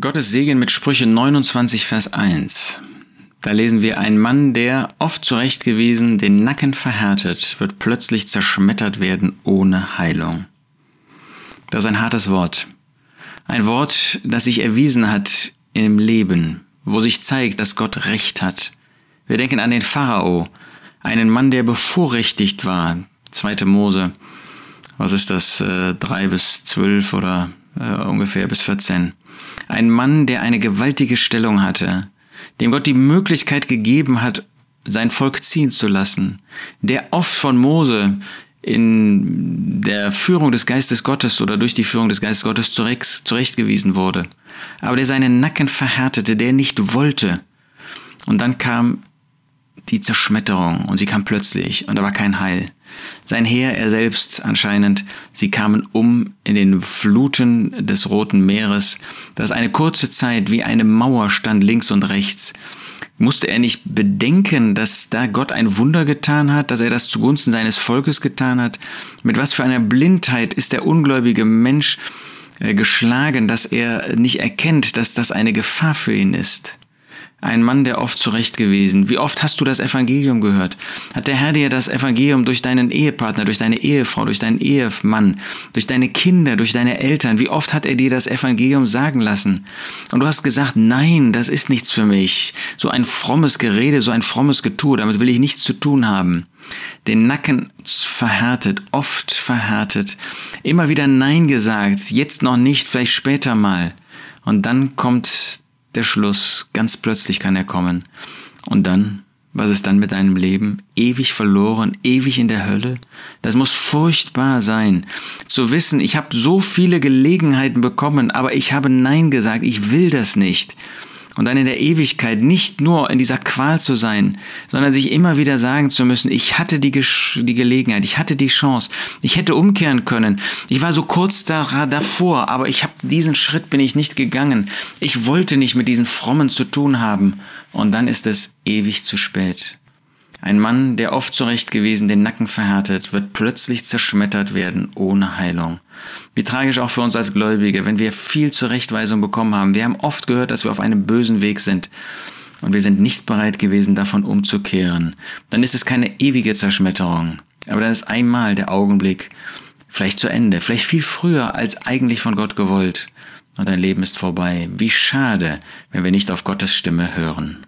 Gottes Segen mit Sprüche 29, Vers 1. Da lesen wir, ein Mann, der oft zurechtgewiesen den Nacken verhärtet, wird plötzlich zerschmettert werden ohne Heilung. Das ist ein hartes Wort. Ein Wort, das sich erwiesen hat im Leben, wo sich zeigt, dass Gott Recht hat. Wir denken an den Pharao, einen Mann, der bevorrechtigt war. Zweite Mose, was ist das, äh, drei bis zwölf oder äh, ungefähr bis 14. Ein Mann, der eine gewaltige Stellung hatte, dem Gott die Möglichkeit gegeben hat, sein Volk ziehen zu lassen, der oft von Mose in der Führung des Geistes Gottes oder durch die Führung des Geistes Gottes zurechtgewiesen wurde, aber der seinen Nacken verhärtete, der nicht wollte. Und dann kam die Zerschmetterung und sie kam plötzlich und da war kein Heil. Sein Heer, er selbst anscheinend, sie kamen um in den Fluten des Roten Meeres, das eine kurze Zeit wie eine Mauer stand links und rechts. Musste er nicht bedenken, dass da Gott ein Wunder getan hat, dass er das zugunsten seines Volkes getan hat? Mit was für einer Blindheit ist der ungläubige Mensch äh, geschlagen, dass er nicht erkennt, dass das eine Gefahr für ihn ist? Ein Mann, der oft zurecht gewesen. Wie oft hast du das Evangelium gehört? Hat der Herr dir das Evangelium durch deinen Ehepartner, durch deine Ehefrau, durch deinen Ehemann, durch deine Kinder, durch deine Eltern, wie oft hat er dir das Evangelium sagen lassen? Und du hast gesagt, nein, das ist nichts für mich. So ein frommes Gerede, so ein frommes Getue, damit will ich nichts zu tun haben. Den Nacken verhärtet, oft verhärtet, immer wieder Nein gesagt, jetzt noch nicht, vielleicht später mal. Und dann kommt der Schluss, ganz plötzlich kann er kommen. Und dann, was ist dann mit deinem Leben? Ewig verloren, ewig in der Hölle? Das muss furchtbar sein. Zu wissen, ich habe so viele Gelegenheiten bekommen, aber ich habe Nein gesagt, ich will das nicht und dann in der Ewigkeit nicht nur in dieser Qual zu sein, sondern sich immer wieder sagen zu müssen, ich hatte die, die Gelegenheit, ich hatte die Chance, ich hätte umkehren können, ich war so kurz da, davor, aber ich habe diesen Schritt bin ich nicht gegangen, ich wollte nicht mit diesen Frommen zu tun haben. Und dann ist es ewig zu spät. Ein Mann, der oft zurecht gewesen den Nacken verhärtet, wird plötzlich zerschmettert werden ohne Heilung. Wie tragisch auch für uns als Gläubige, wenn wir viel Zurechtweisung bekommen haben. Wir haben oft gehört, dass wir auf einem bösen Weg sind und wir sind nicht bereit gewesen, davon umzukehren. Dann ist es keine ewige Zerschmetterung, aber dann ist einmal der Augenblick vielleicht zu Ende, vielleicht viel früher als eigentlich von Gott gewollt und dein Leben ist vorbei. Wie schade, wenn wir nicht auf Gottes Stimme hören.